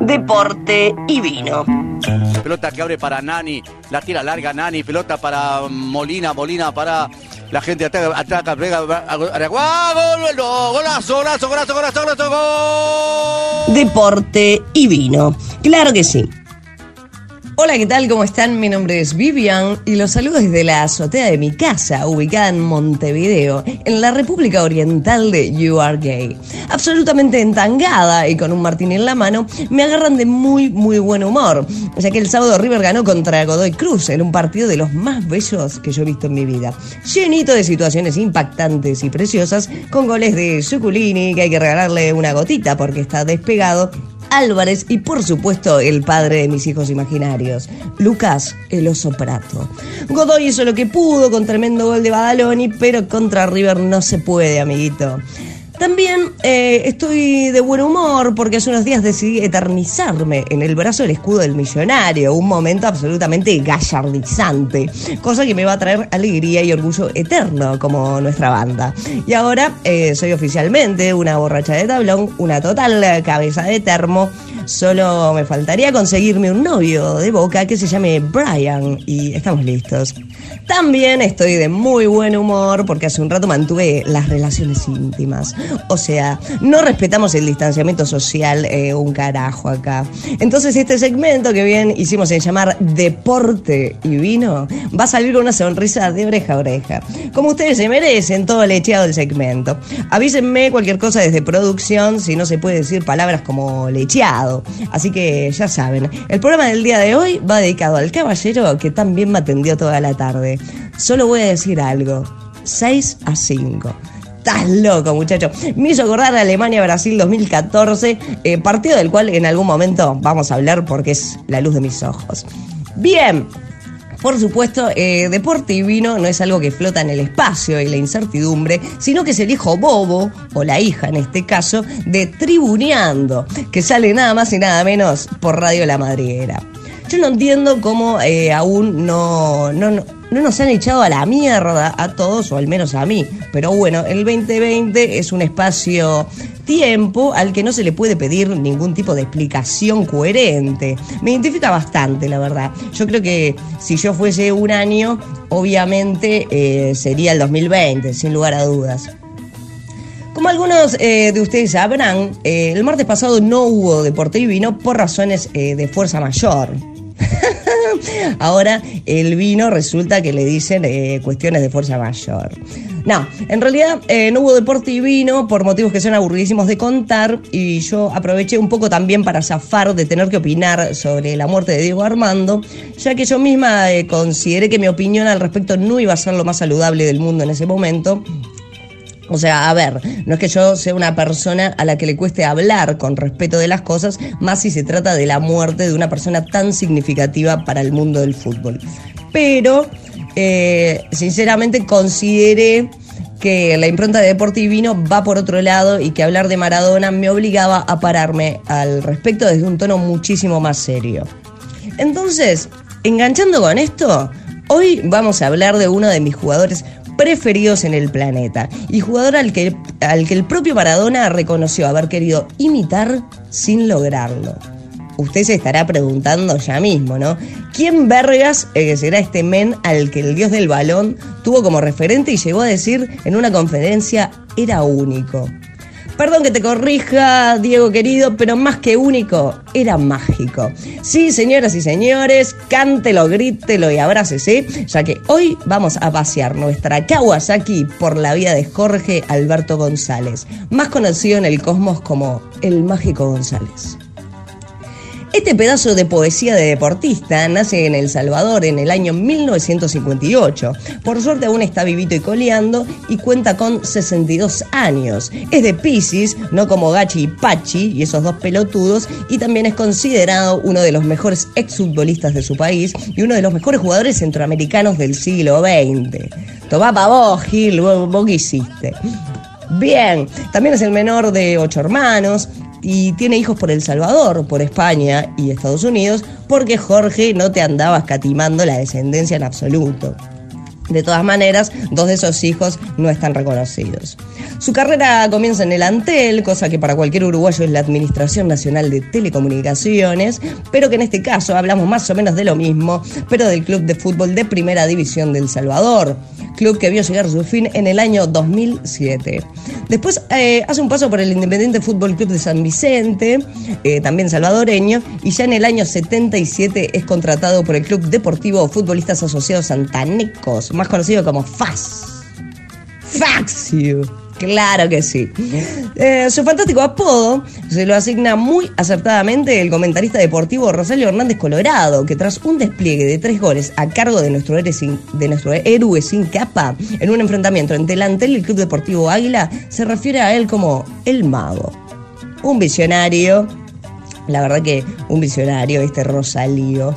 Deporte y vino. Pelota que abre para Nani, la tira larga Nani, pelota para Molina, Molina para la gente ataca, ataca, pega, gol, golazo, golazo, golazo, golazo, golazo, gol. Deporte y vino. Claro que sí. Hola, ¿qué tal? ¿Cómo están? Mi nombre es Vivian y los saludo desde la azotea de mi casa, ubicada en Montevideo, en la República Oriental de You Are Gay. Absolutamente entangada y con un martín en la mano, me agarran de muy, muy buen humor, ya que el sábado River ganó contra Godoy Cruz en un partido de los más bellos que yo he visto en mi vida. Llenito de situaciones impactantes y preciosas, con goles de Suculini, que hay que regalarle una gotita porque está despegado, Álvarez y por supuesto el padre de mis hijos imaginarios, Lucas el oso prato. Godoy hizo lo que pudo con tremendo gol de Badaloni, pero contra River no se puede, amiguito. También eh, estoy de buen humor porque hace unos días decidí eternizarme en el brazo del escudo del millonario, un momento absolutamente gallardizante, cosa que me va a traer alegría y orgullo eterno como nuestra banda. Y ahora eh, soy oficialmente una borracha de tablón, una total cabeza de termo. Solo me faltaría conseguirme un novio de boca que se llame Brian y estamos listos. También estoy de muy buen humor porque hace un rato mantuve las relaciones íntimas. O sea, no respetamos el distanciamiento social eh, un carajo acá. Entonces este segmento que bien hicimos en llamar Deporte y Vino va a salir con una sonrisa de oreja a oreja. Como ustedes se merecen, todo lecheado el segmento. Avísenme cualquier cosa desde producción si no se puede decir palabras como lecheado. Así que ya saben, el programa del día de hoy va dedicado al caballero que también me atendió toda la tarde. Solo voy a decir algo. 6 a 5. Estás loco, muchacho. Me hizo acordar Alemania-Brasil 2014, eh, partido del cual en algún momento vamos a hablar porque es la luz de mis ojos. Bien, por supuesto, eh, deporte y vino no es algo que flota en el espacio y la incertidumbre, sino que es el hijo bobo, o la hija en este caso, de Tribuneando, que sale nada más y nada menos por Radio La Madriguera. Yo no entiendo cómo eh, aún no, no, no, nos han echado a la mierda a todos, o al menos a mí. Pero bueno, el 2020 es un espacio tiempo al que no se le puede pedir ningún tipo de explicación coherente. Me identifica bastante, la verdad. Yo creo que si yo fuese un año, obviamente eh, sería el 2020, sin lugar a dudas. Como algunos eh, de ustedes sabrán, eh, el martes pasado no hubo deporte y vino por razones de fuerza mayor. Ahora el vino resulta que le dicen eh, cuestiones de fuerza mayor. No, en realidad eh, no hubo deporte y vino por motivos que son aburridísimos de contar y yo aproveché un poco también para zafar de tener que opinar sobre la muerte de Diego Armando, ya que yo misma eh, consideré que mi opinión al respecto no iba a ser lo más saludable del mundo en ese momento o sea, a ver, no es que yo sea una persona a la que le cueste hablar con respeto de las cosas, más si se trata de la muerte de una persona tan significativa para el mundo del fútbol. Pero, eh, sinceramente, consideré que la impronta de Deporte y Vino va por otro lado y que hablar de Maradona me obligaba a pararme al respecto desde un tono muchísimo más serio. Entonces, enganchando con esto, hoy vamos a hablar de uno de mis jugadores preferidos en el planeta y jugador al que, al que el propio Maradona reconoció haber querido imitar sin lograrlo. Usted se estará preguntando ya mismo, ¿no? ¿Quién vergas eh, será este men al que el dios del balón tuvo como referente y llegó a decir en una conferencia era único? Perdón que te corrija, Diego querido, pero más que único, era mágico. Sí, señoras y señores, cántelo, grítelo y abrácese, ya que hoy vamos a pasear nuestra Kawasaki por la vida de Jorge Alberto González, más conocido en el cosmos como el Mágico González. Este pedazo de poesía de deportista nace en El Salvador en el año 1958. Por suerte aún está vivito y coleando y cuenta con 62 años. Es de Pisces, no como Gachi y Pachi y esos dos pelotudos, y también es considerado uno de los mejores exfutbolistas de su país y uno de los mejores jugadores centroamericanos del siglo XX. Tomá pa' vos, Gil, vos qué hiciste. Bien, también es el menor de ocho hermanos, y tiene hijos por El Salvador, por España y Estados Unidos, porque Jorge no te andaba escatimando la descendencia en absoluto. De todas maneras, dos de esos hijos no están reconocidos. Su carrera comienza en el Antel, cosa que para cualquier uruguayo es la Administración Nacional de Telecomunicaciones, pero que en este caso hablamos más o menos de lo mismo, pero del Club de Fútbol de Primera División del Salvador, club que vio llegar su fin en el año 2007. Después eh, hace un paso por el Independiente Fútbol Club de San Vicente, eh, también salvadoreño, y ya en el año 77 es contratado por el Club Deportivo Futbolistas Asociados Santanecos, más conocido como FAS. Faxio. Claro que sí. Eh, su fantástico apodo se lo asigna muy acertadamente el comentarista deportivo Rosario Hernández Colorado, que tras un despliegue de tres goles a cargo de nuestro, héroe sin, de nuestro héroe sin capa en un enfrentamiento entre el Antel y el Club Deportivo Águila, se refiere a él como el mago. Un visionario, la verdad que un visionario este Rosalío.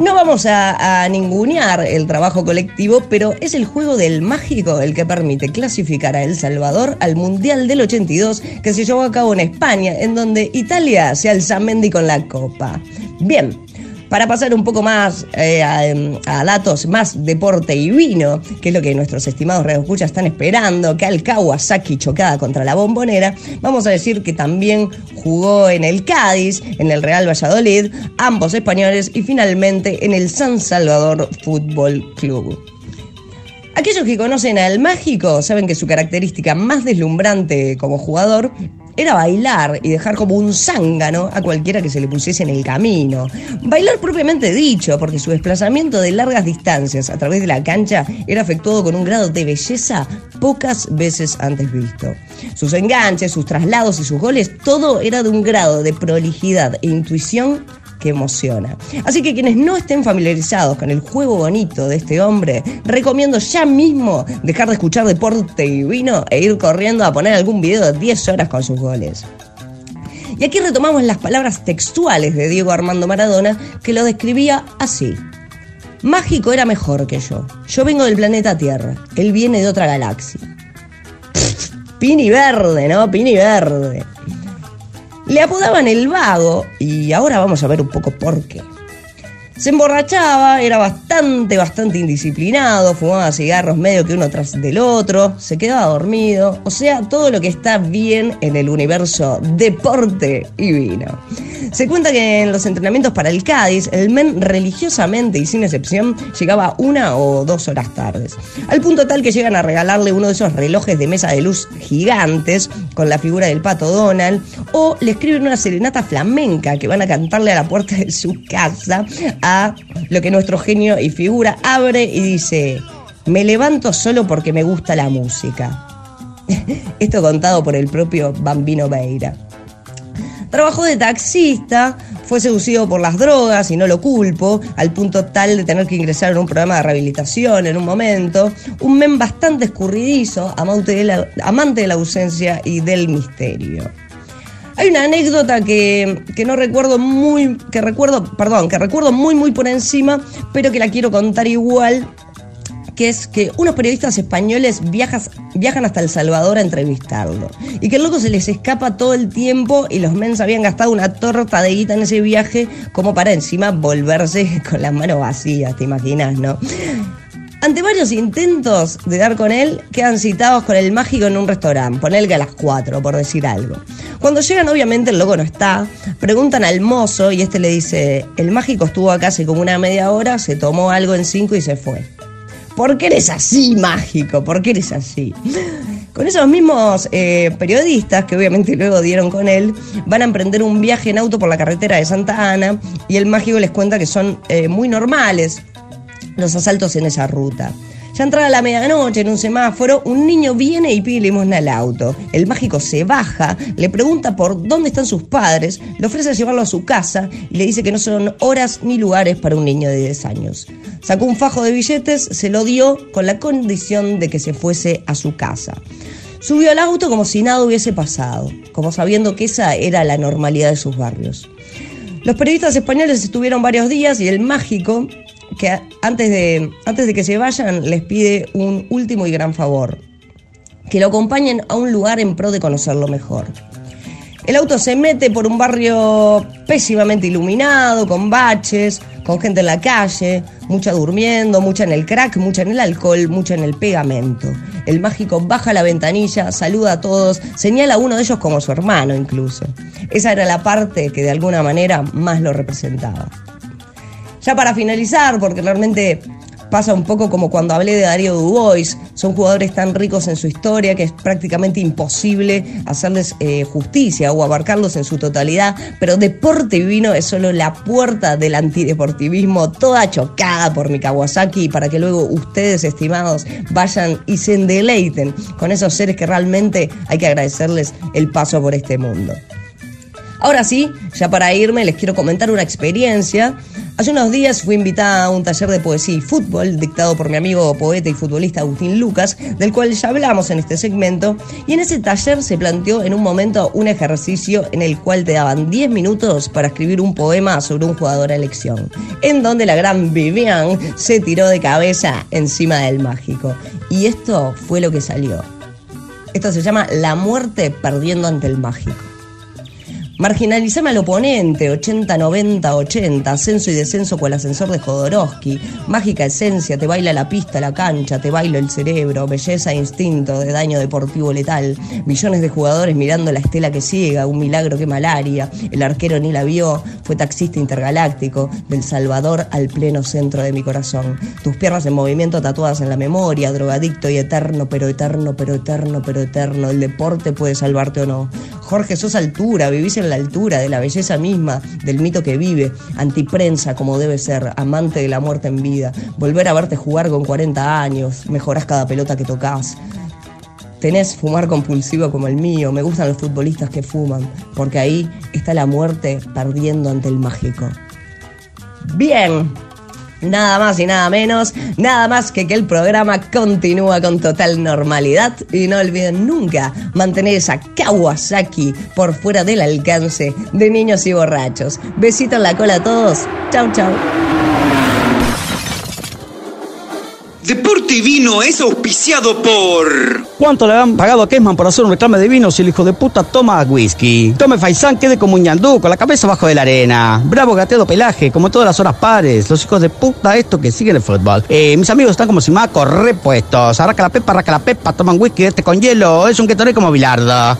No vamos a, ningunear el trabajo colectivo, pero es el juego del mágico el que permite clasificar a El Salvador al Mundial del 82 que se llevó a cabo en España, en donde Italia se alza Mendy con la copa. Bien, para pasar un poco más eh, a, a, datos más deporte y vino, que es lo que nuestros estimados radioescuchas están esperando, que al Kawasaki chocada contra la bombonera, vamos a decir que también jugó en el Cádiz, en el Real Valladolid, ambos españoles y finalmente en el San Salvador Fútbol Club. Aquellos que conocen al mágico saben que su característica más deslumbrante como jugador era bailar y dejar como un zángano a cualquiera que se le pusiese en el camino. Bailar propiamente dicho, porque su desplazamiento de largas distancias a través de la cancha era efectuado con un grado de belleza pocas veces antes visto. Sus enganches, sus traslados y sus goles, todo era de un grado de prolijidad e intuición que emociona. Así que quienes no estén familiarizados con el juego bonito de este hombre, recomiendo ya mismo dejar de escuchar deporte y vino e ir corriendo a poner algún video de 10 horas con sus goles. Y aquí retomamos las palabras textuales de Diego Armando Maradona que lo describía así. Mágico era mejor que yo. Yo vengo del planeta Tierra. Él viene de otra galaxia. Pini verde, ¿no? Pini verde. Le apodaban el vago y ahora vamos a ver un poco por qué. Se emborrachaba, era bastante, bastante indisciplinado, fumaba cigarros medio que uno tras del otro, se quedaba dormido, o sea, todo lo que está bien en el universo deporte y vino. Se cuenta que en los entrenamientos para el Cádiz, el men religiosamente y sin excepción llegaba una o dos horas tardes. Al punto tal que llegan a regalarle uno de esos relojes de mesa de luz gigantes con la figura del pato Donald, o le escriben una serenata flamenca que van a cantarle a la puerta de su casa a lo que nuestro genio y figura abre y dice, me levanto solo porque me gusta la música. Esto contado por el propio Bambino Beira. Trabajó de taxista, fue seducido por las drogas y no lo culpo, al punto tal de tener que ingresar en un programa de rehabilitación en un momento. Un men bastante escurridizo, amante de la, amante de la ausencia y del misterio. Hay una anécdota que, que, no recuerdo muy, que recuerdo, perdón, que recuerdo muy, muy por encima, pero que la quiero contar igual, que es que unos periodistas españoles viajan hasta El Salvador a entrevistarlo. Y que el loco se les escapa todo el tiempo y los mens habían gastado una torta de guita en ese viaje como para encima volverse con las manos vacías, te imaginas, ¿no? Ante varios intentos de dar con él, quedan citados con el mágico en un restaurante, ponele que a las 4, por decir algo. Cuando llegan, obviamente, el loco no está. Preguntan al mozo y este le dice: El mágico estuvo acá hace como una media hora, se tomó algo en 5 y se fue. ¿Por qué eres así, mágico? ¿Por qué eres así? Con esos mismos eh, periodistas, que obviamente luego dieron con él, van a emprender un viaje en auto por la carretera de Santa Ana y el mágico les cuenta que son eh, muy normales los asaltos en esa ruta. Ya entrada la medianoche en un semáforo, un niño viene y pide limosna al auto. El mágico se baja, le pregunta por dónde están sus padres, le ofrece llevarlo a su casa y le dice que no son horas ni lugares para un niño de 10 años. Sacó un fajo de billetes, se lo dio con la condición de que se fuese a su casa. Subió al auto como si nada hubiese pasado, como sabiendo que esa era la normalidad de sus barrios. Los periodistas españoles estuvieron varios días y el mágico que antes de, antes de que se vayan les pide un último y gran favor, que lo acompañen a un lugar en pro de conocerlo mejor. El auto se mete por un barrio pésimamente iluminado, con baches, con gente en la calle, mucha durmiendo, mucha en el crack, mucha en el alcohol, mucha en el pegamento. El mágico baja la ventanilla, saluda a todos, señala a uno de ellos como su hermano incluso. Esa era la parte que de alguna manera más lo representaba. Ya para finalizar, porque realmente pasa un poco como cuando hablé de Darío Dubois. Son jugadores tan ricos en su historia que es prácticamente imposible hacerles eh, justicia o abarcarlos en su totalidad. Pero Deporte Vino es solo la puerta del antideportivismo, toda chocada por mi Kawasaki, para que luego ustedes, estimados, vayan y se deleiten con esos seres que realmente hay que agradecerles el paso por este mundo. Ahora sí, ya para irme les quiero comentar una experiencia. Hace unos días fui invitada a un taller de poesía y fútbol dictado por mi amigo poeta y futbolista Agustín Lucas, del cual ya hablamos en este segmento, y en ese taller se planteó en un momento un ejercicio en el cual te daban 10 minutos para escribir un poema sobre un jugador a elección, en donde la gran Vivian se tiró de cabeza encima del mágico. Y esto fue lo que salió. Esto se llama La muerte perdiendo ante el mágico. Marginalizame al oponente, 80, 90, 80, ascenso y descenso con el ascensor de Jodorowsky, mágica esencia, te baila la pista, la cancha, te bailo el cerebro, belleza e instinto de daño deportivo letal, millones de jugadores mirando la estela que ciega, un milagro que malaria, el arquero ni la vio, fue taxista intergaláctico, del Salvador al pleno centro de mi corazón, tus piernas en movimiento tatuadas en la memoria, drogadicto y eterno, pero eterno, pero eterno, pero eterno, el deporte puede salvarte o no. Jorge, sos altura, vivís en la altura de la belleza misma, del mito que vive, antiprensa como debe ser, amante de la muerte en vida, volver a verte jugar con 40 años, mejorás cada pelota que tocas. Tenés fumar compulsivo como el mío, me gustan los futbolistas que fuman, porque ahí está la muerte perdiendo ante el mágico. Bien, Nada más y nada menos, nada más que que el programa continúa con total normalidad y no olviden nunca mantener esa Kawasaki por fuera del alcance de niños y borrachos. Besito en la cola a todos. Chau, chau. Deporte Vino es auspiciado por... ¿Cuánto le han pagado a Kesman por hacer un reclame de vino si el hijo de puta toma whisky? Tome Faisán, quede como un ñandú, con la cabeza bajo de la arena. Bravo gateado pelaje, como todas las horas pares. Los hijos de puta esto que siguen el fútbol. Eh, mis amigos están como si macos repuestos. Arraca la pepa, arraca la pepa, toman whisky este con hielo. Es un que como bilardo.